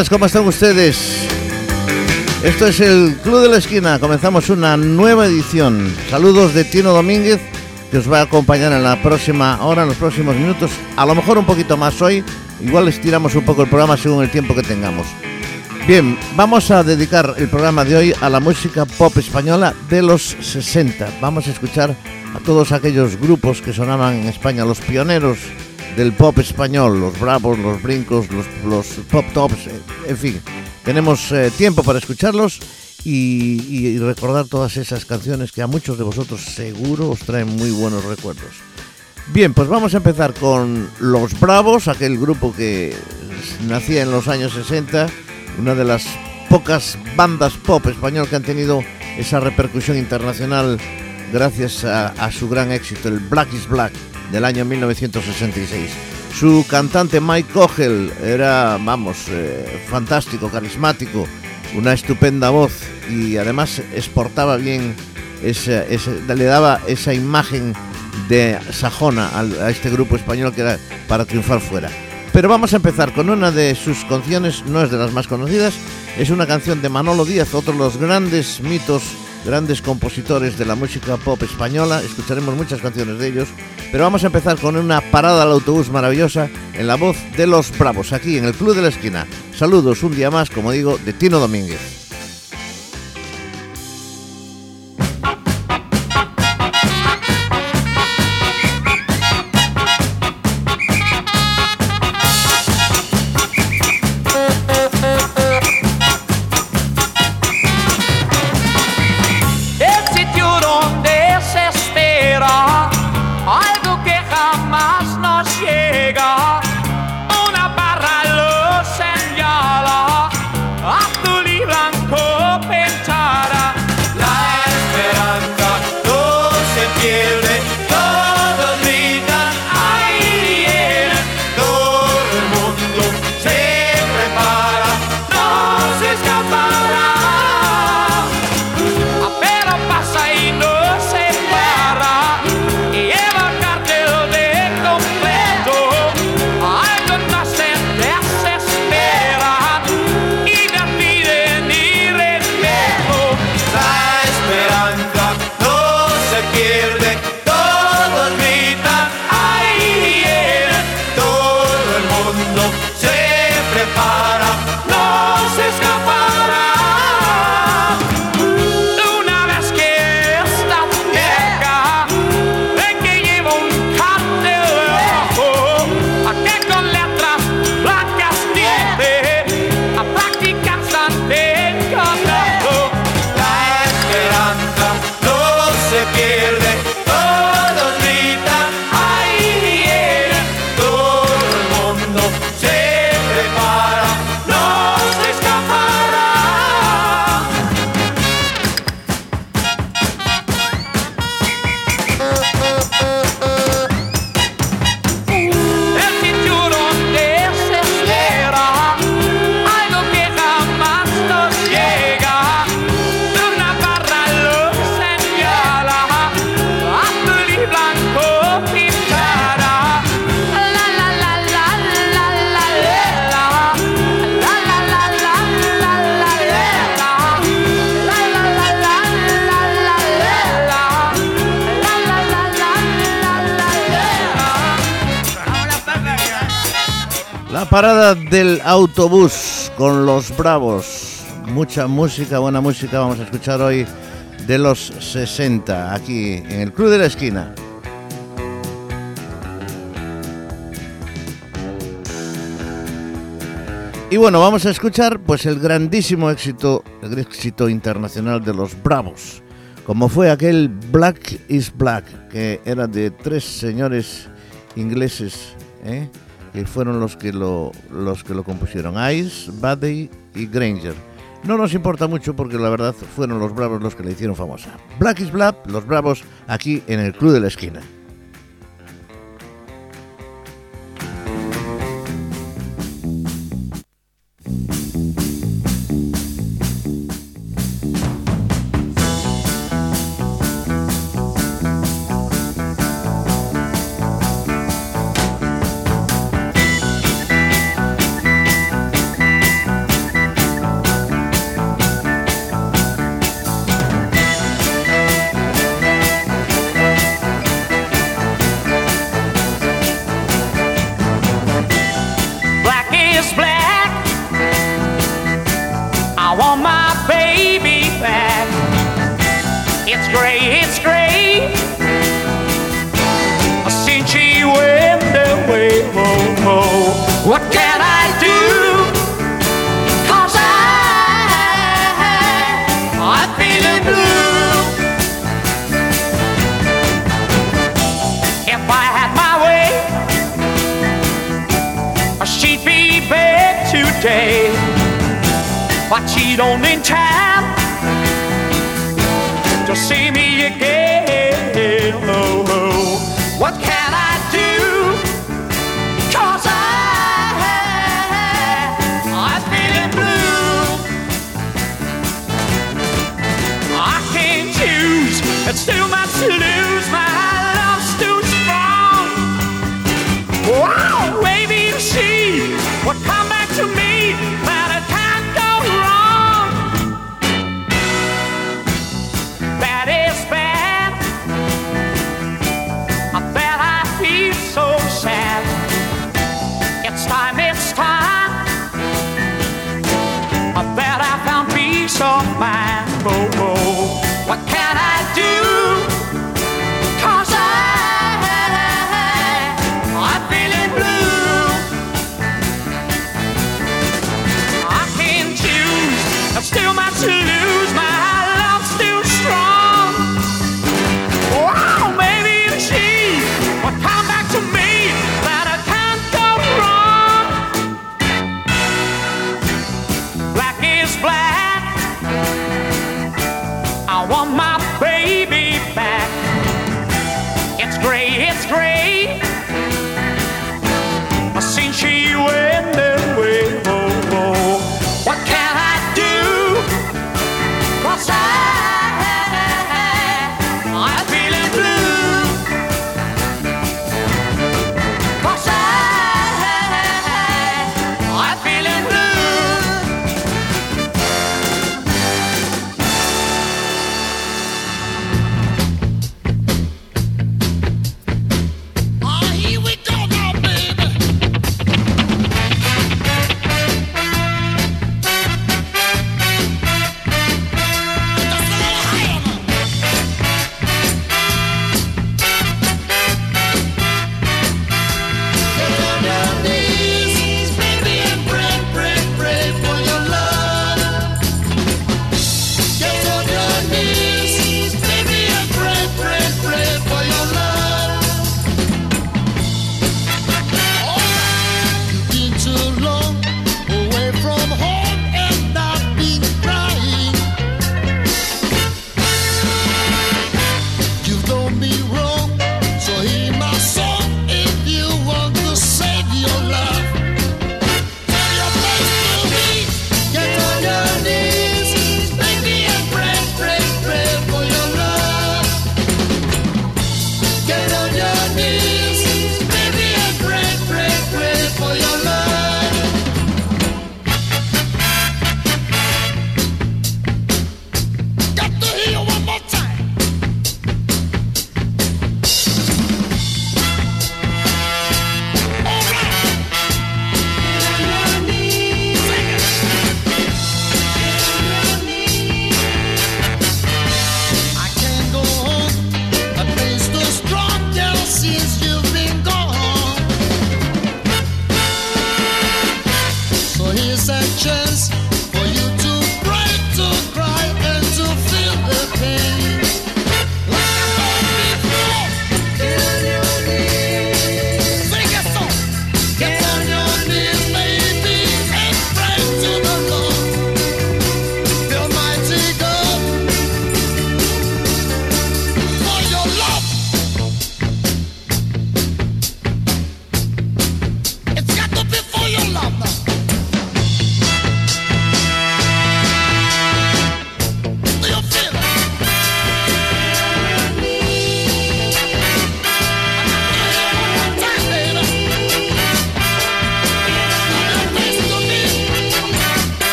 buenas, ¿cómo están ustedes? Esto es el Club de la Esquina, comenzamos una nueva edición. Saludos de Tino Domínguez, que os va a acompañar en la próxima hora, en los próximos minutos, a lo mejor un poquito más hoy, igual estiramos un poco el programa según el tiempo que tengamos. Bien, vamos a dedicar el programa de hoy a la música pop española de los 60. Vamos a escuchar a todos aquellos grupos que sonaban en España, los pioneros del pop español, los bravos, los brincos, los, pop tops, eh, en fin. Tenemos eh, tiempo para escucharlos y, recordar todas esas canciones que a muchos de vosotros seguro os traen muy buenos recuerdos. Bien, pues vamos a empezar con Los Bravos, aquel grupo que nacía en los años 60, una de las pocas bandas pop español que han tenido esa repercusión internacional gracias a su gran éxito, el Black is Black del año 1966. Su cantante Mike Cogel era, vamos, eh, fantástico, carismático, una estupenda voz y además exportaba bien, ese, le daba esa imagen de sajona a este grupo español que era para triunfar fuera. Pero vamos a empezar con una de sus canciones, no es de las más conocidas, es una canción de Manolo Díaz, otro de los grandes mitos grandes compositores de la música pop española, escucharemos muchas canciones de ellos, pero vamos a empezar con una parada al autobús maravillosa en la voz de los Bravos, aquí en el Club de la Esquina. Saludos un día más, como digo, de Tino Domínguez. Parada del autobús con los bravos. Mucha música, buena música vamos a escuchar hoy de los 60 aquí en el Club de la Esquina. Y bueno, vamos a escuchar pues el grandísimo éxito, el éxito internacional de los Bravos, como fue aquel Black is Black, que era de tres señores ingleses, ¿eh? Que fueron los que lo, los que lo compusieron, Ice, Buddy y Granger. No nos importa mucho porque la verdad fueron los Bravos los que la hicieron famosa. Black is Black, los Bravos, aquí en el Club de la Esquina. Watch it on in time to see me again. black. I want my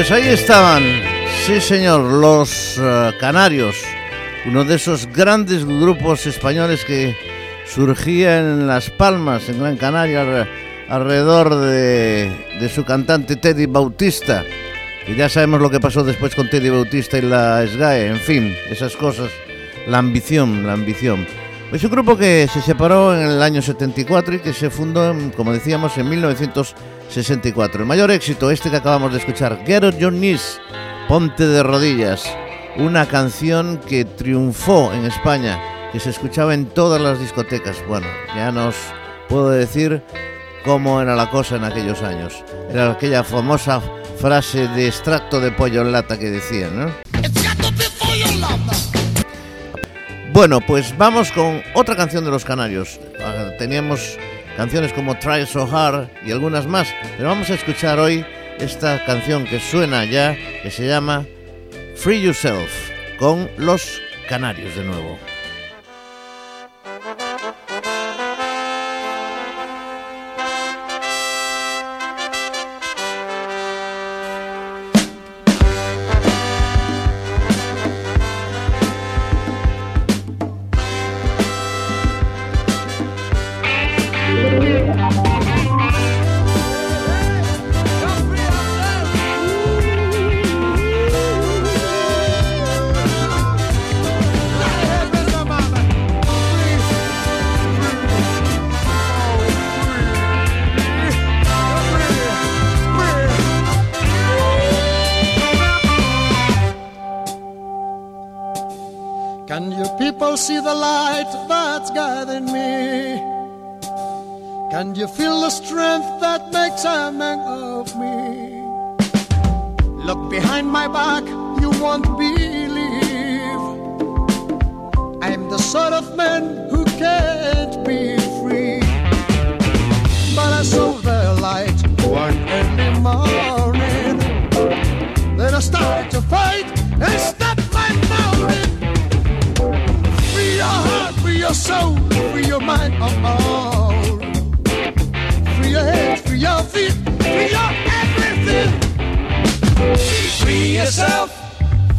Pues ahí estaban, sí señor, los uh, Canarios, uno de esos grandes grupos españoles que surgía en Las Palmas, en Gran Canaria, al, alrededor de, de su cantante Teddy Bautista. Y ya sabemos lo que pasó después con Teddy Bautista y la SGAE, en fin, esas cosas, la ambición, la ambición. Es un grupo que se separó en el año 74 y que se fundó, como decíamos, en 1974. 1964. El mayor éxito, este que acabamos de escuchar, Get on Your Knees, Ponte de Rodillas, una canción que triunfó en España, que se escuchaba en todas las discotecas. Bueno, ya nos puedo decir cómo era la cosa en aquellos años. Era aquella famosa frase de extracto de pollo en lata que decían, ¿no? Bueno, pues vamos con otra canción de los Canarios. Ah, Teníamos canciones como Try So Hard y algunas más, pero vamos a escuchar hoy esta canción que suena ya, que se llama Free Yourself, con los Canarios de nuevo.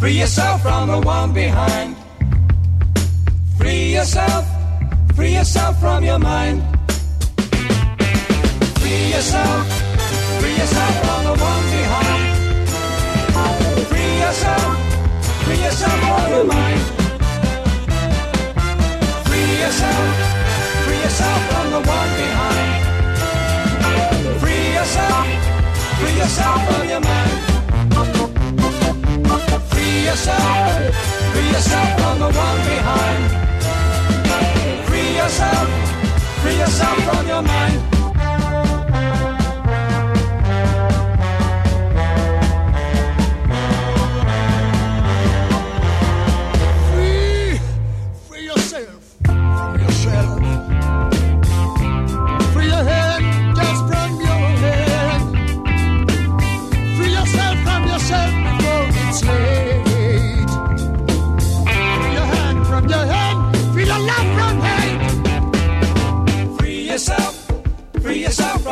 Free yourself from the one behind. Free yourself, free yourself from your mind. Free yourself, free yourself from the one behind. Free yourself, free yourself from your mind. Free yourself, free yourself from the one behind. Free yourself, free yourself from your mind. Free yourself, free yourself from the one behind. Free yourself, free yourself from your mind.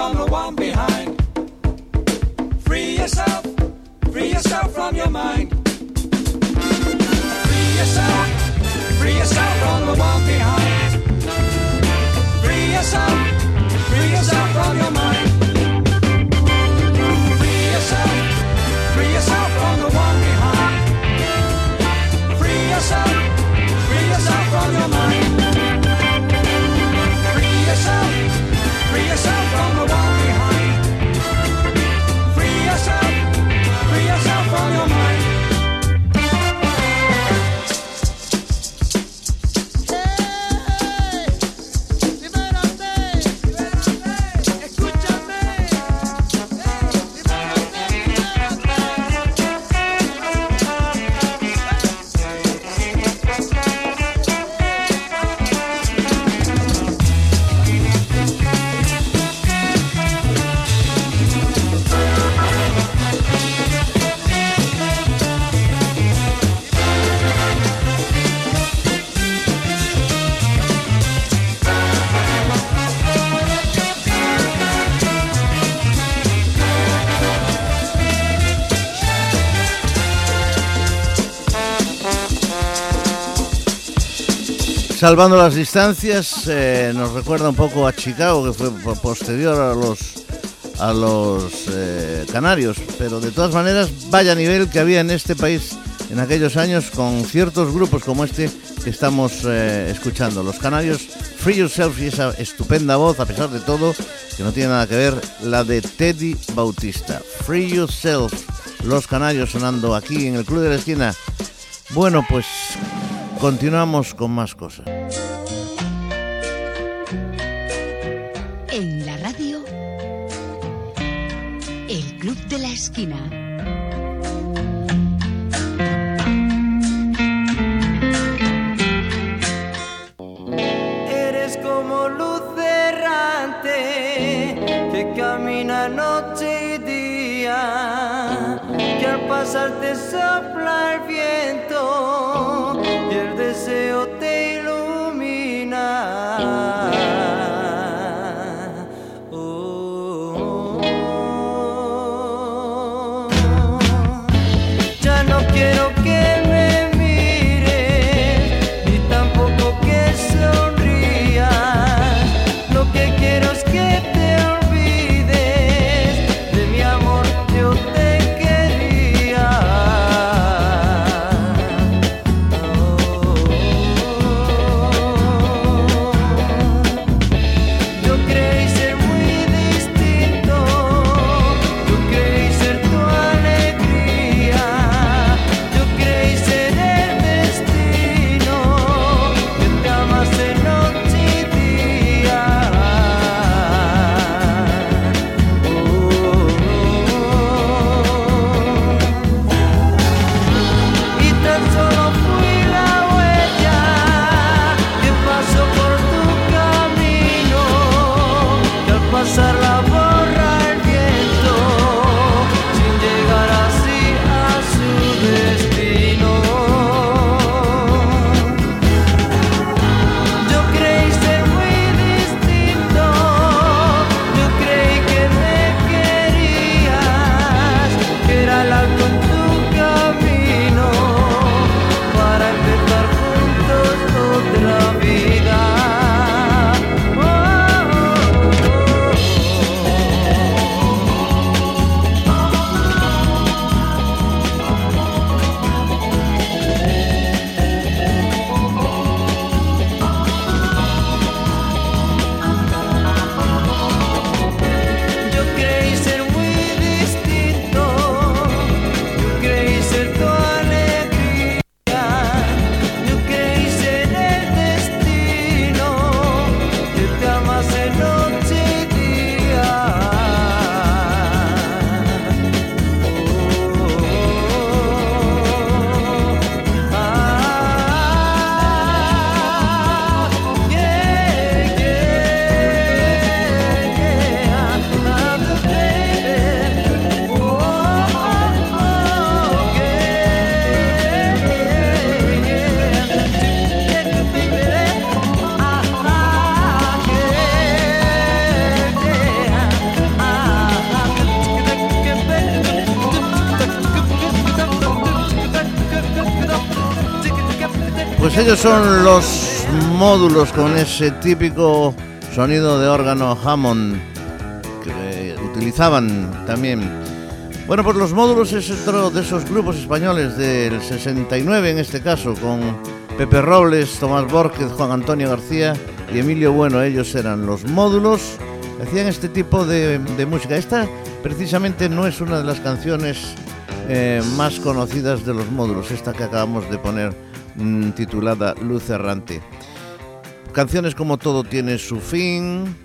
From the one behind. Free yourself, free yourself from your mind. Salvando las distancias, eh, nos recuerda un poco a Chicago, que fue po- posterior a los a los eh, canarios, pero de todas maneras, vaya nivel que había en este país en aquellos años con ciertos grupos como este que estamos eh, escuchando. Los canarios, Free Yourself y esa estupenda voz, a pesar de todo, que no tiene nada que ver, la de Teddy Bautista. Free Yourself, los canarios sonando aquí en el Club de la Esquina. Bueno, pues continuamos con más cosas. En la radio, el Club de la Esquina. Eres como no ellos son los módulos con ese típico sonido de órgano Hammond que utilizaban también. Bueno, pues los módulos es otro de esos grupos españoles del 69 en este caso, con Pepe Robles, Tomás Borges, Juan Antonio García y Emilio Bueno. Ellos eran los módulos, hacían este tipo de, de música. Esta precisamente no es una de las canciones eh, más conocidas de los módulos, esta que acabamos de poner mm, titulada Luz Errante. Canciones como Todo tiene su fin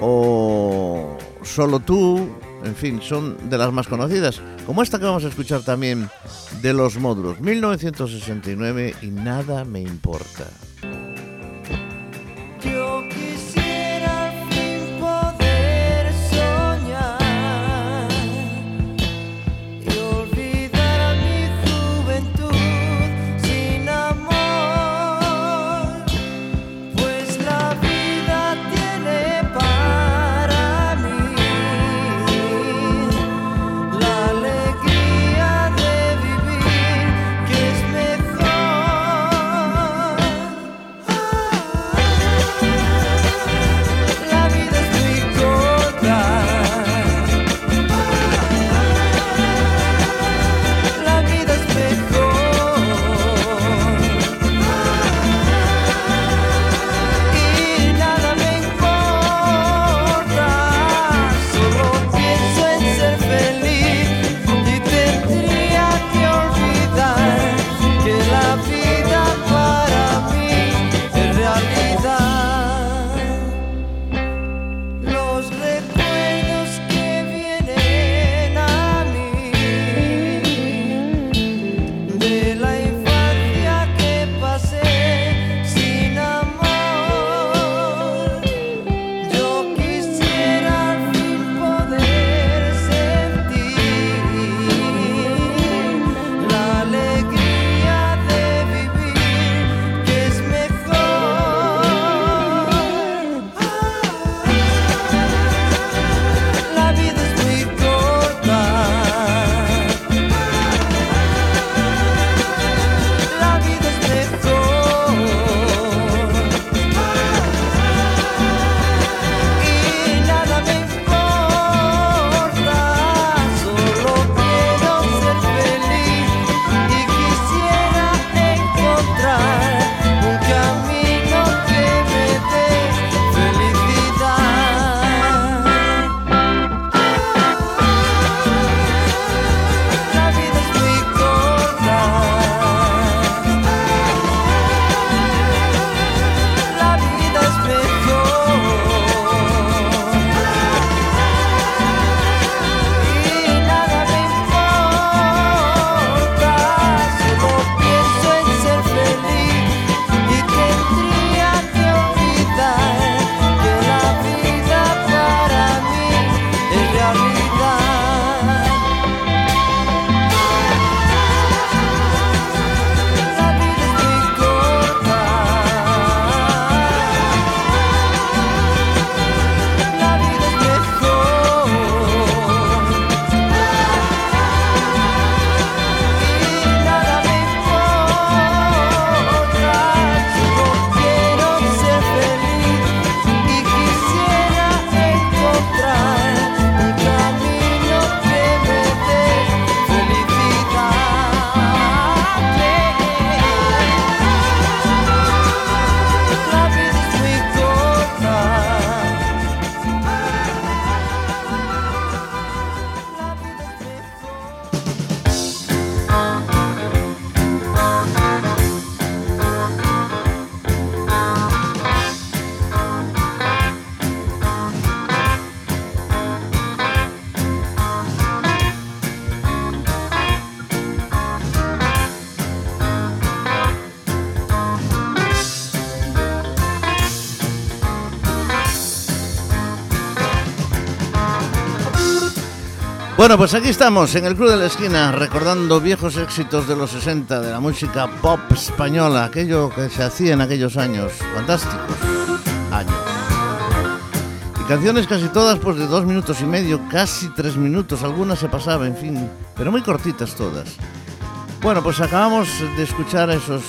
o Solo tú, en fin, son de las más conocidas, como esta que vamos a escuchar también de los módulos, 1969 y nada me importa. Bueno, pues aquí estamos en el Club de la Esquina recordando viejos éxitos de los 60 de la música pop española, aquello que se hacía en aquellos años, fantásticos años. Y canciones casi todas pues de dos minutos y medio, casi tres minutos, algunas se pasaban, en fin, pero muy cortitas todas. Bueno, pues acabamos de escuchar a, esos,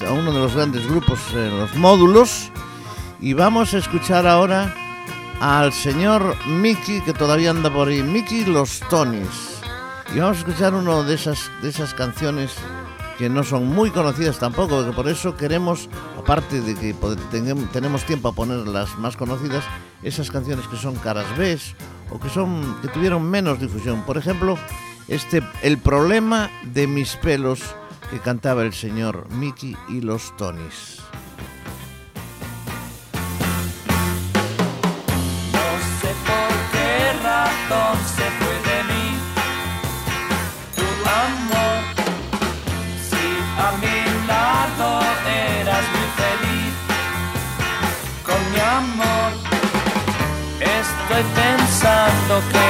a uno de los grandes grupos, eh, los módulos, y vamos a escuchar ahora al señor Mickey, que todavía anda por ahí, Mickey Los Tonys. Y vamos a escuchar una de esas, de esas canciones que no son muy conocidas tampoco, que por eso queremos, aparte de que tenemos tiempo a poner las más conocidas, esas canciones que son caras B o que son que tuvieron menos difusión. Por ejemplo, este El problema de mis pelos que cantaba el señor Mickey y los Tonys. Razón se fue de mí tu amor. Si a mi lado eras muy feliz con mi amor, estoy pensando que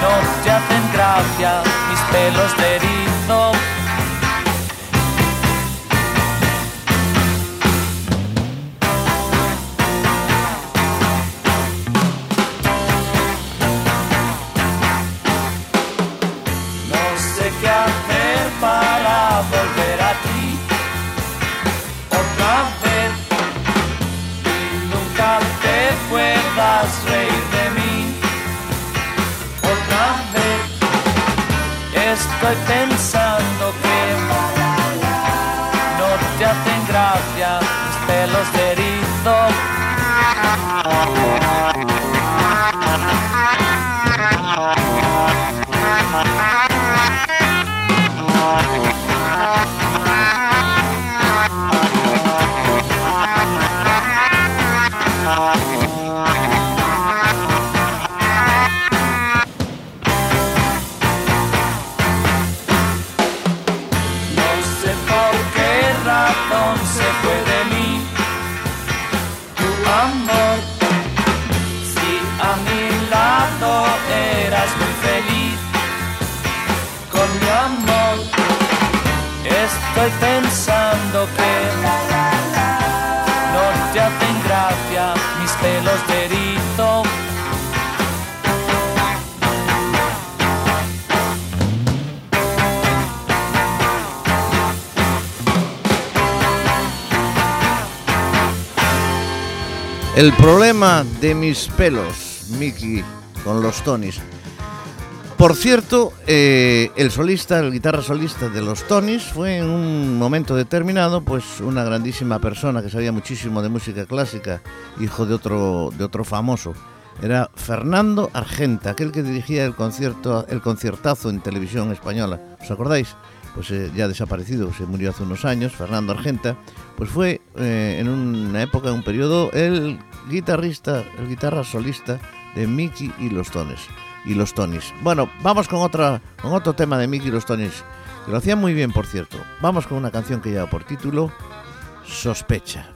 no te hacen gracia mis pelos de erizo. Volver a ti otra vez y nunca te puedas reír de mí otra vez. Estoy pensando que no te hacen gracia mis pelos de. El problema de mis pelos, Mickey, con los Tonys. Por cierto, eh, el solista, el guitarra solista de los Tonys fue en un momento determinado, pues una grandísima persona que sabía muchísimo de música clásica, hijo de otro, de otro famoso. Era Fernando Argenta, aquel que dirigía el concierto, el conciertazo en televisión española. ¿Os acordáis? Pues eh, ya desaparecido, se murió hace unos años, Fernando Argenta, pues fue eh, en una época, en un periodo, el guitarrista, el guitarra solista de Mickey y los Tones y los Tonys. Bueno, vamos con otra, con otro tema de Mickey y los Tonys, que lo hacían muy bien, por cierto. Vamos con una canción que lleva por título Sospecha.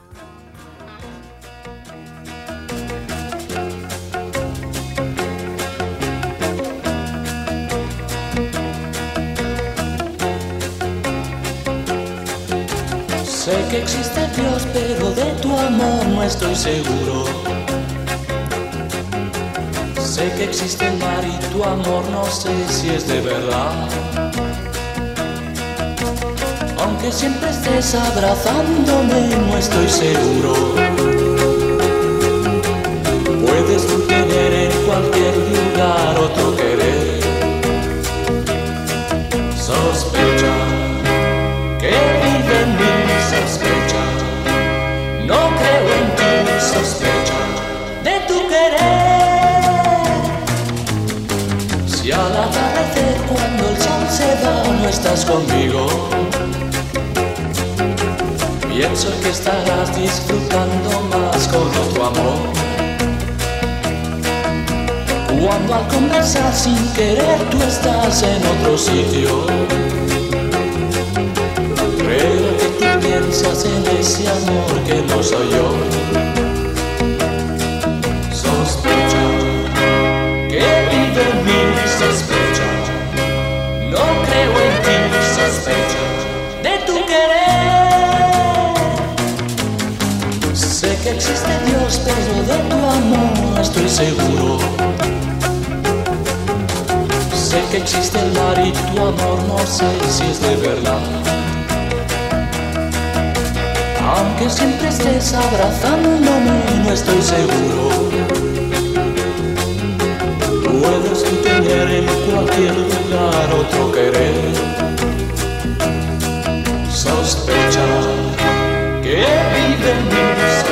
Sé que existe Dios, pero de tu amor no estoy seguro. Sé que existe el mar y tu amor no sé si es de verdad. Aunque siempre estés abrazándome, no estoy seguro. Puedes tú tener en cualquier lugar otro querer. Estás conmigo, pienso que estarás disfrutando más con otro amor. Cuando al conversar sin querer tú estás en otro sitio. Creo que tú piensas en ese amor que no soy yo. Estoy seguro. Sé que existe el mar y tu amor no sé si es de verdad. Aunque siempre estés abrazándome, no estoy seguro. Puedes tener en cualquier lugar otro querer. Sospecha que vive en mí,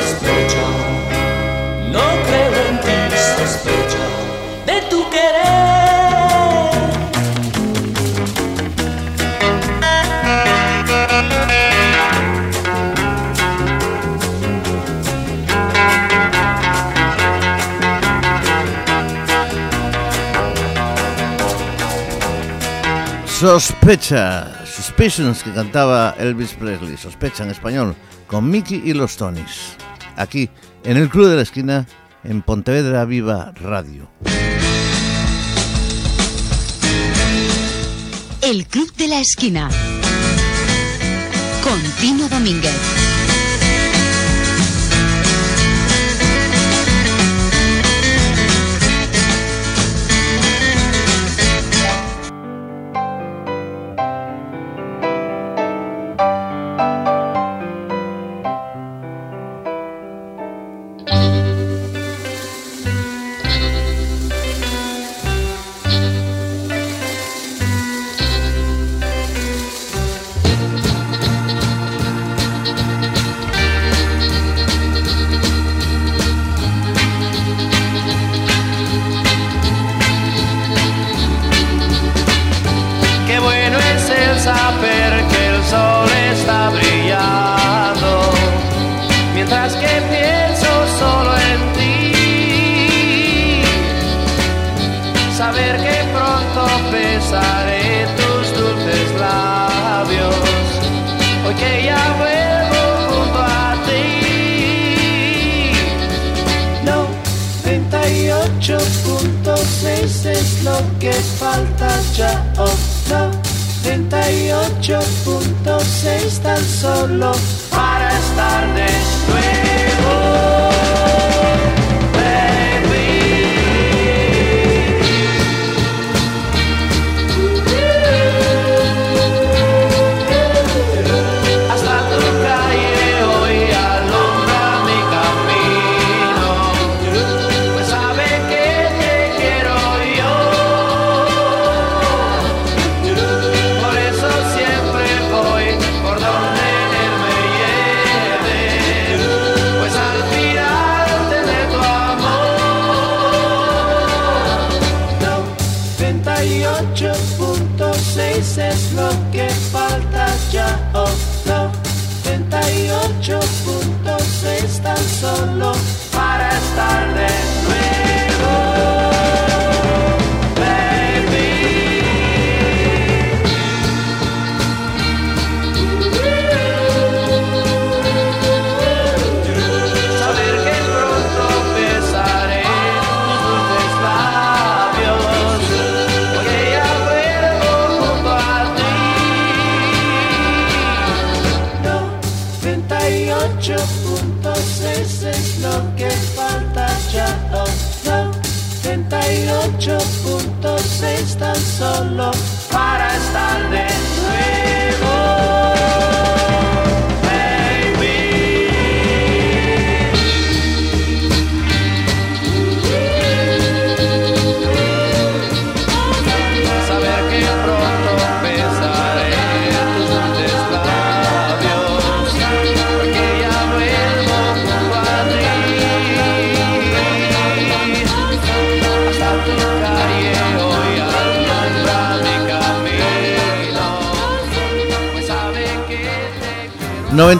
Sospecha, Suspicions que cantaba Elvis Presley, Sospecha en español, con Mickey y los Tonys. Aquí, en el Club de la Esquina, en Pontevedra Viva Radio. El Club de la Esquina. Con Tino Domínguez.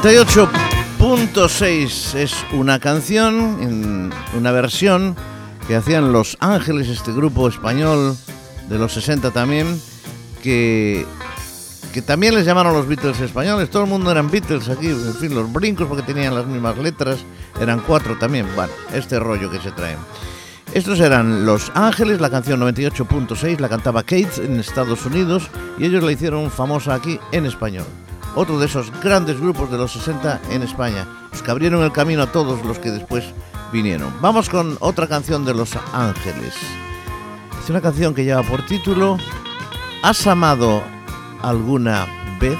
98.6 es una canción, una versión que hacían Los Ángeles, este grupo español de los 60 también, que, que también les llamaron los Beatles españoles. Todo el mundo eran Beatles aquí, en fin, los brincos porque tenían las mismas letras, eran cuatro también. Bueno, este rollo que se traen. Estos eran Los Ángeles, la canción 98.6, la cantaba Kate en Estados Unidos y ellos la hicieron famosa aquí en español. Otro de esos grandes grupos de los 60 en España, los que abrieron el camino a todos los que después vinieron. Vamos con otra canción de Los Ángeles. Es una canción que lleva por título ¿Has amado alguna vez?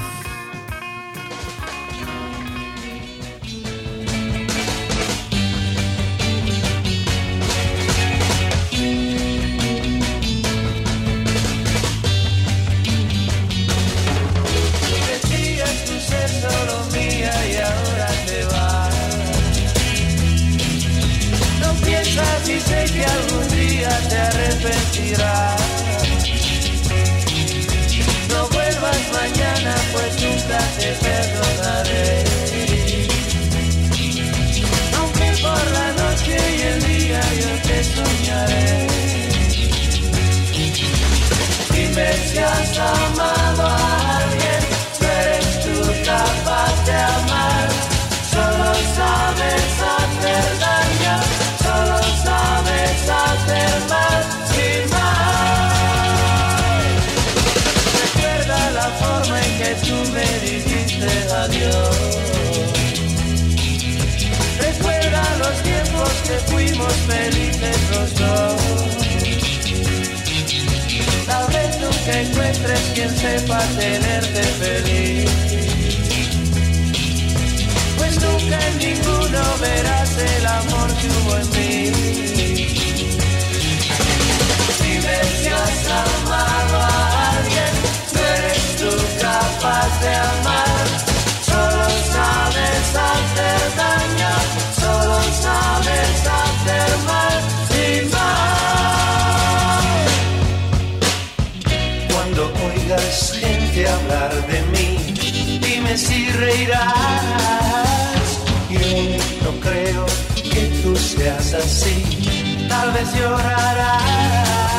Así. Tal vez llorarás.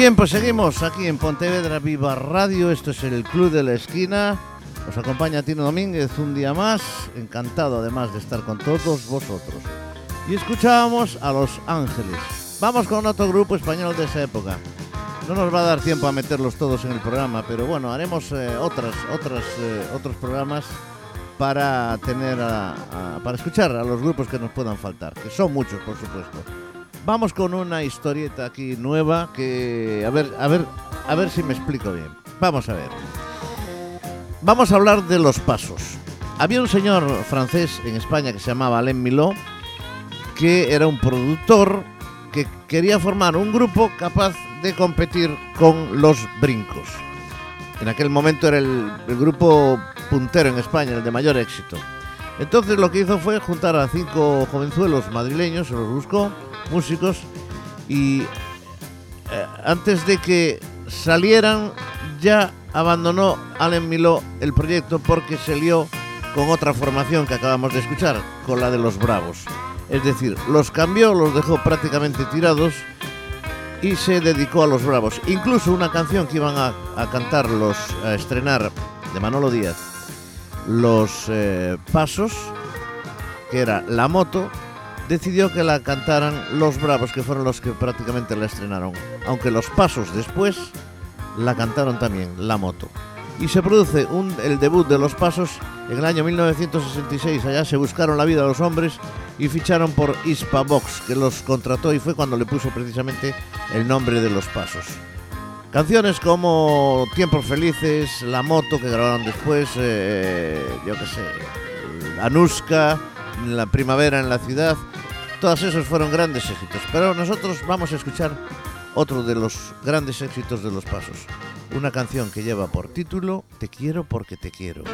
Bien, pues seguimos aquí en Pontevedra Viva Radio. Esto es el Club de la Esquina. Os acompaña Tino Domínguez un día más. Encantado además de estar con todos vosotros. Y escuchábamos a Los Ángeles. Vamos con otro grupo español de esa época. No nos va a dar tiempo a meterlos todos en el programa, pero bueno, haremos eh, otras, otras, eh, otros programas para tener a- a- para escuchar a los grupos que nos puedan faltar, que son muchos, por supuesto. Vamos con una historieta aquí nueva que a ver, a ver, a ver si me explico bien. Vamos a ver. Vamos a hablar de los pasos. Había un señor francés en España que se llamaba Alain Milot, que era un productor que quería formar un grupo capaz de competir con los brincos. En aquel momento era el, el grupo puntero en España, el de mayor éxito. Entonces lo que hizo fue juntar a cinco jovenzuelos madrileños, se los buscó, músicos, y eh, antes de que salieran ya abandonó Alain Miló el proyecto porque se lió con otra formación que acabamos de escuchar, con la de los Bravos. Es decir, los cambió, los dejó prácticamente tirados y se dedicó a los Bravos. Incluso una canción que iban a, a cantar los, a estrenar de Manolo Díaz, los eh, Pasos, que era La Moto, decidió que la cantaran los Bravos, que fueron los que prácticamente la estrenaron. Aunque los Pasos después la cantaron también, La Moto. Y se produce un- el debut de Los Pasos en el año 1966. Allá se buscaron la vida a los hombres y ficharon por Hispavox, que los contrató y fue cuando le puso precisamente el nombre de Los Pasos. Canciones como Tiempos Felices, La Moto, que grabaron después, eh, yo qué sé, Anuska, La Primavera en la Ciudad, todos esos fueron grandes éxitos. Pero nosotros vamos a escuchar otro de los grandes éxitos de los pasos. Una canción que lleva por título Te quiero porque te quiero.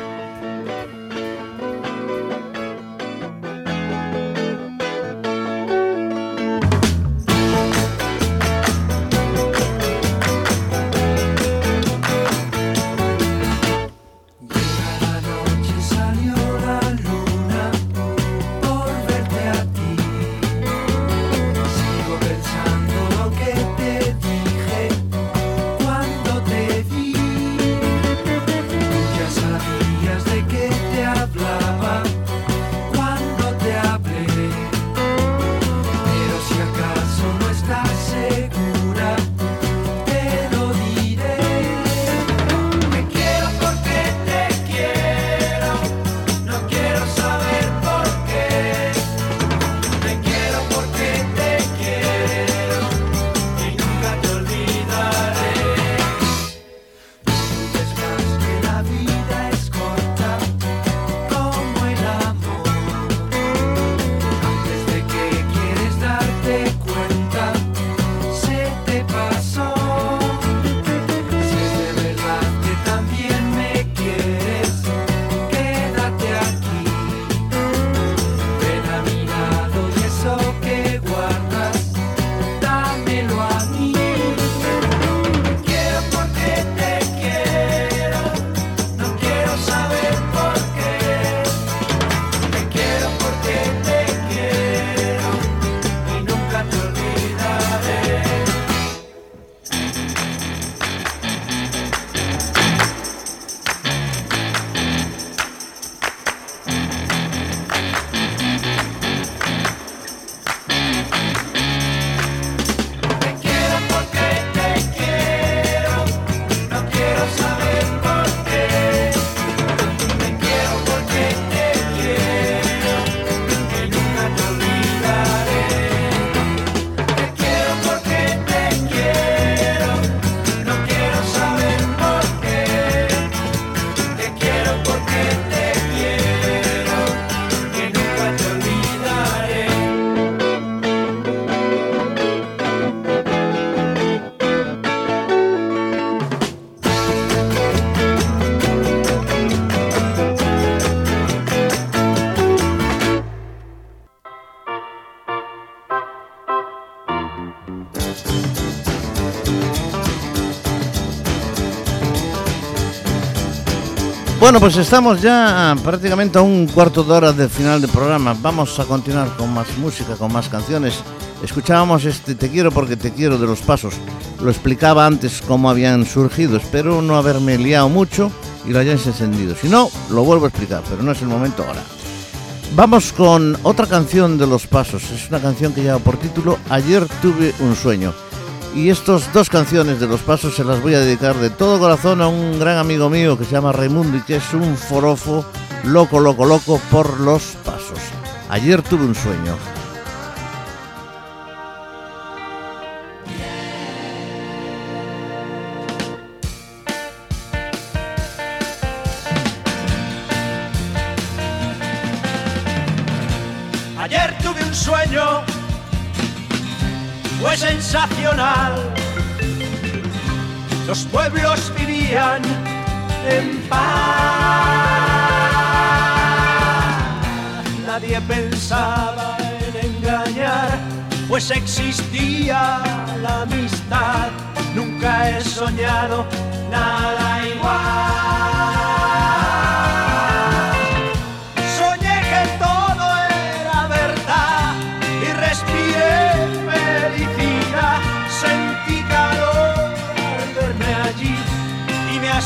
Bueno, pues estamos ya prácticamente a un cuarto de hora del final del programa. Vamos a continuar con más música, con más canciones. Escuchábamos este Te quiero porque te quiero de los pasos. Lo explicaba antes cómo habían surgido. Espero no haberme liado mucho y lo hayáis encendido. Si no, lo vuelvo a explicar, pero no es el momento ahora. Vamos con otra canción de los pasos. Es una canción que lleva por título Ayer tuve un sueño. Y estas dos canciones de los pasos se las voy a dedicar de todo corazón a un gran amigo mío que se llama Raimundo y que es un forofo loco, loco, loco por los pasos. Ayer tuve un sueño. Fue sensacional. Los pueblos vivían en paz. Nadie pensaba en engañar, pues existía la amistad. Nunca he soñado nada igual.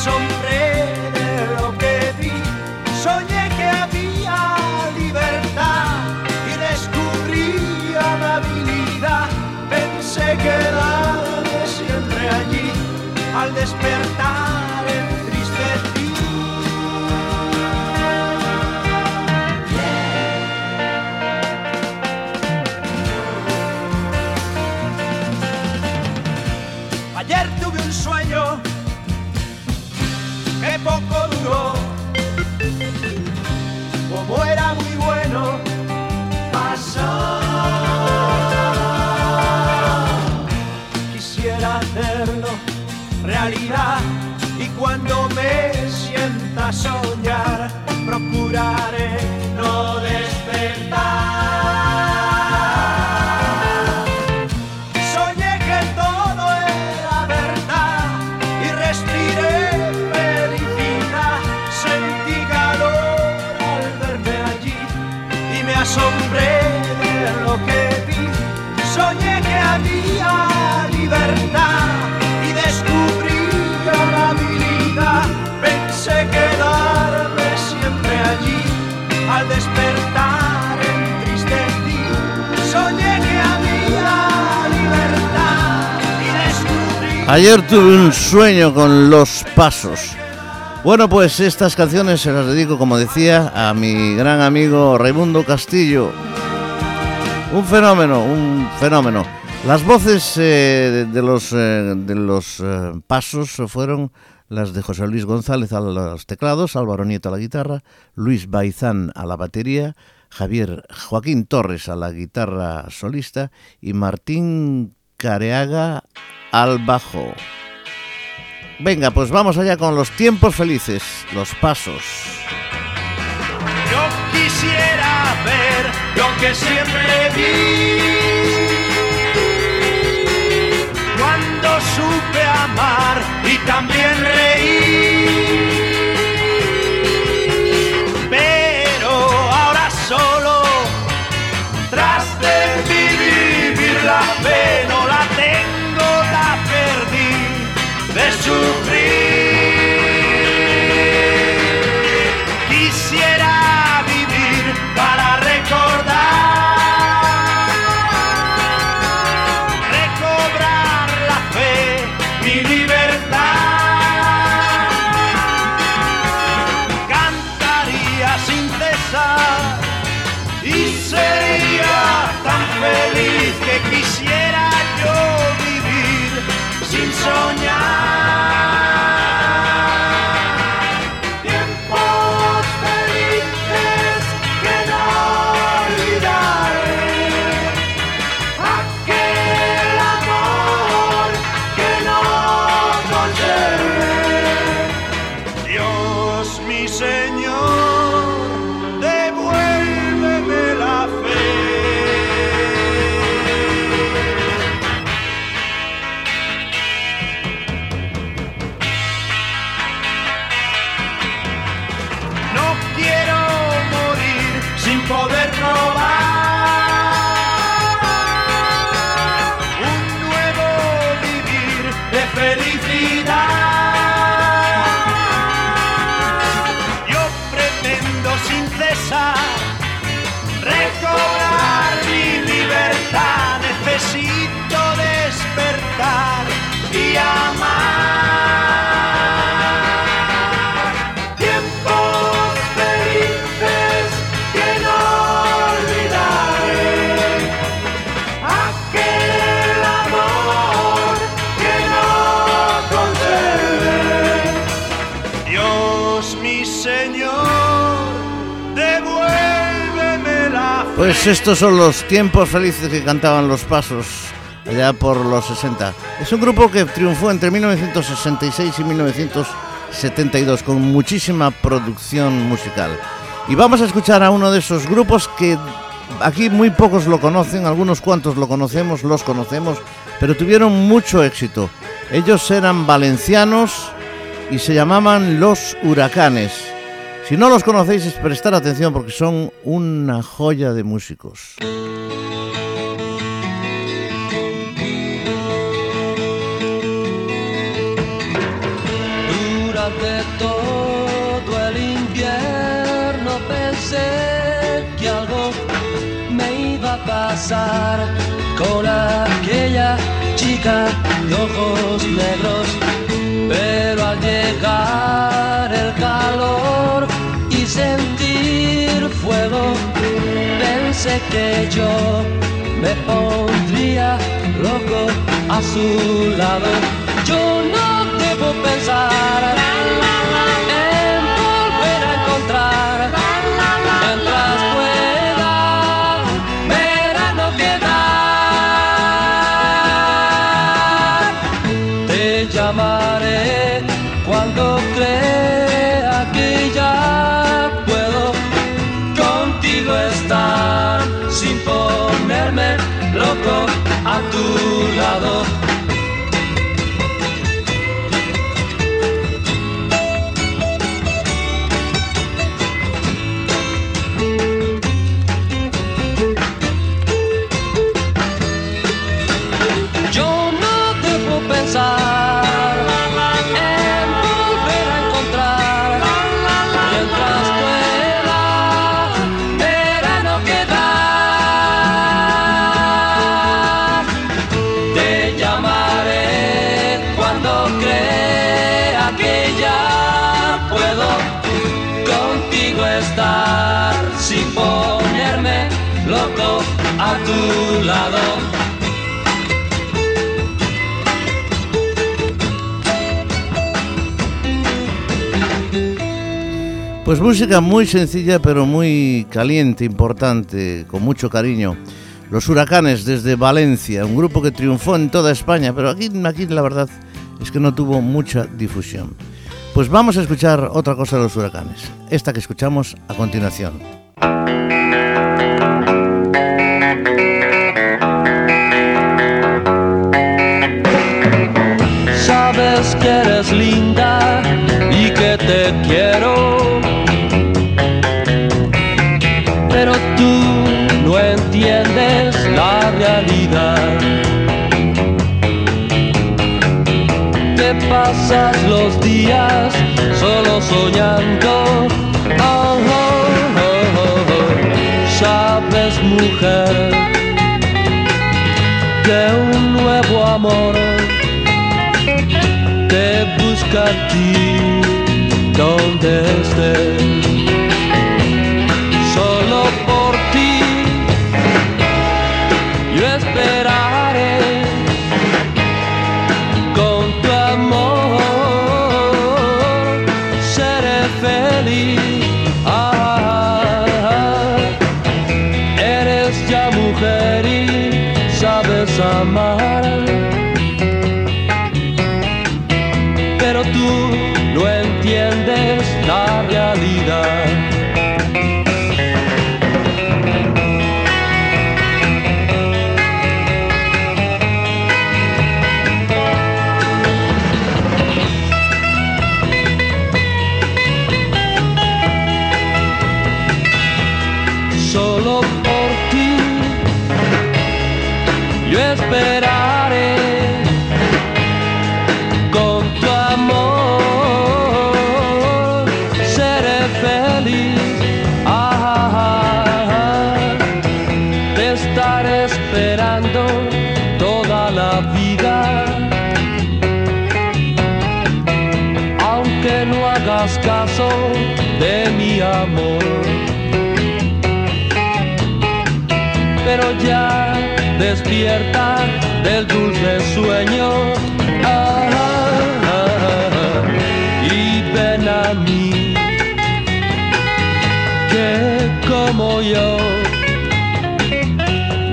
Asombré de lo que vi. Soñé que había libertad y descubrí amabilidad. Pensé quedarme siempre allí al despertar sienta a Ayer tuve un sueño con los pasos. Bueno, pues estas canciones se las dedico, como decía, a mi gran amigo Raimundo Castillo. Un fenómeno, un fenómeno. Las voces eh, de, los, eh, de los eh, pasos fueron las de José Luis González a los teclados, Álvaro Nieto a la guitarra, Luis Baizán a la batería, Javier Joaquín Torres a la guitarra solista y Martín Careaga al bajo. Venga, pues vamos allá con los tiempos felices, los pasos. Yo quisiera ver lo que siempre vi. Cuando supe amar y también reír. Pues estos son los tiempos felices que cantaban los pasos allá por los 60. Es un grupo que triunfó entre 1966 y 1972 con muchísima producción musical. Y vamos a escuchar a uno de esos grupos que aquí muy pocos lo conocen, algunos cuantos lo conocemos, los conocemos, pero tuvieron mucho éxito. Ellos eran valencianos y se llamaban Los Huracanes. Si no los conocéis es prestar atención porque son una joya de músicos. Durante todo el invierno pensé que algo me iba a pasar con aquella chica de ojos negros. Pero al llegar el calor sentir fuego, pensé que yo me pondría loco a su lado. Yo no debo pensar lado. Pues música muy sencilla pero muy caliente, importante, con mucho cariño. Los Huracanes desde Valencia, un grupo que triunfó en toda España, pero aquí, aquí la verdad es que no tuvo mucha difusión. Pues vamos a escuchar otra cosa de los Huracanes, esta que escuchamos a continuación. Sabes que eres linda y que te quiero. Pasas los días solo soñando. Oh, oh, oh. Sabes, mujer, que un nuevo amor te busca a ti donde estés. Despierta del dulce sueño. Y ven a mí, que como yo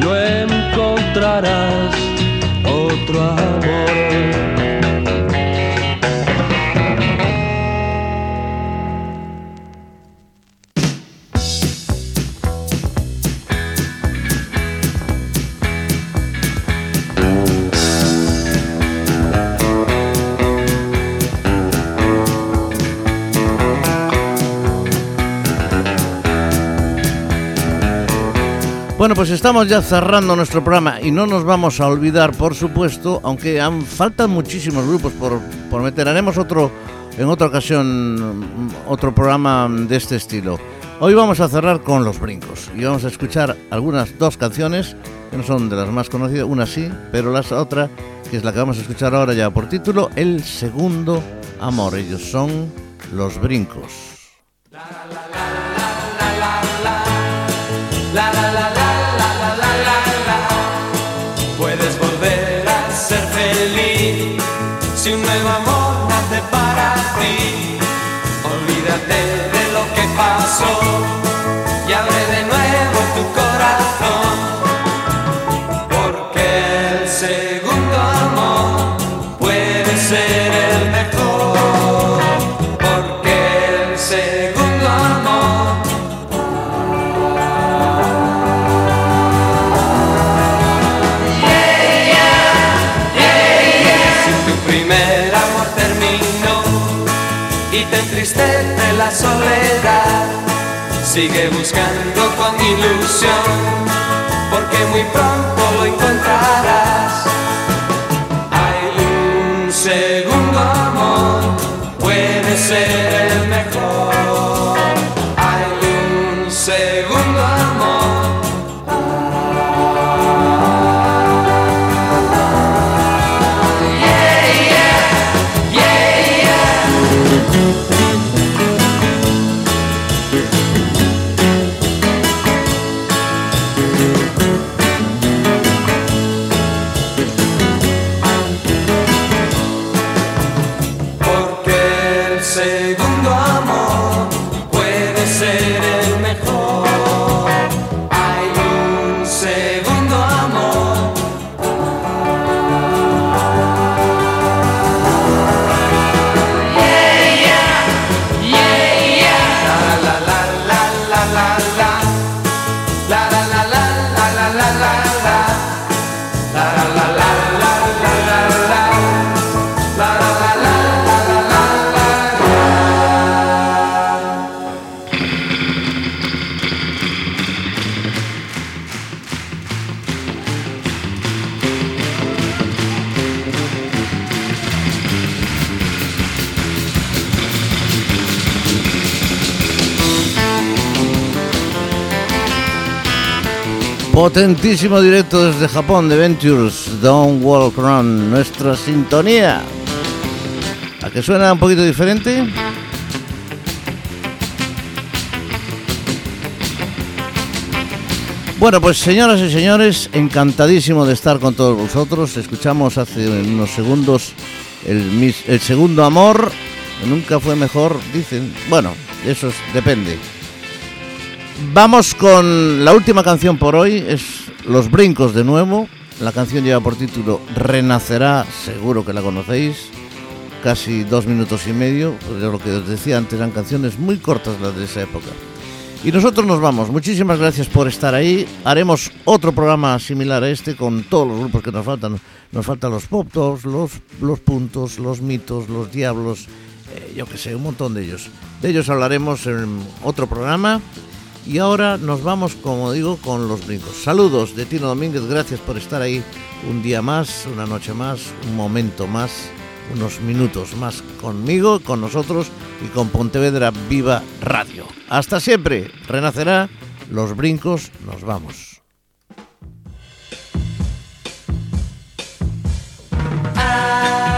no encontrarás otro amor. Bueno, pues estamos ya cerrando nuestro programa y no nos vamos a olvidar, por supuesto, aunque han, faltan muchísimos grupos por, por meter. Haremos otro, en otra ocasión, otro programa de este estilo. Hoy vamos a cerrar con Los Brincos y vamos a escuchar algunas dos canciones que no son de las más conocidas, una sí, pero la otra, que es la que vamos a escuchar ahora ya por título, El Segundo Amor. Ellos son Los Brincos. Para ti. Olvídate de lo que pasó soledad, sigue buscando con ilusión, porque muy pronto lo encontrarás. Potentísimo directo desde Japón de Ventures, Don't Walk Around, nuestra sintonía. ¿A que suena un poquito diferente? Bueno, pues señoras y señores, encantadísimo de estar con todos vosotros. Escuchamos hace unos segundos el, segundo amor, nunca fue mejor, dicen. Bueno, eso es- depende. Vamos con la última canción por hoy, es Los Brincos de nuevo. La canción lleva por título Renacerá, seguro que la conocéis. Casi dos minutos y medio, de lo que os decía antes, eran canciones muy cortas las de esa época. Y nosotros nos vamos. Muchísimas gracias por estar ahí. Haremos otro programa similar a este con todos los grupos que nos faltan. Nos faltan los pop tops, los, los puntos, los mitos, los diablos, eh, yo que sé, un montón de ellos. De ellos hablaremos en otro programa. Y ahora nos vamos, como digo, con los brincos. Saludos de Tino Domínguez, gracias por estar ahí un día más, una noche más, un momento más, unos minutos más conmigo, con nosotros y con Pontevedra Viva Radio. Hasta siempre, renacerá, los brincos, nos vamos. Mi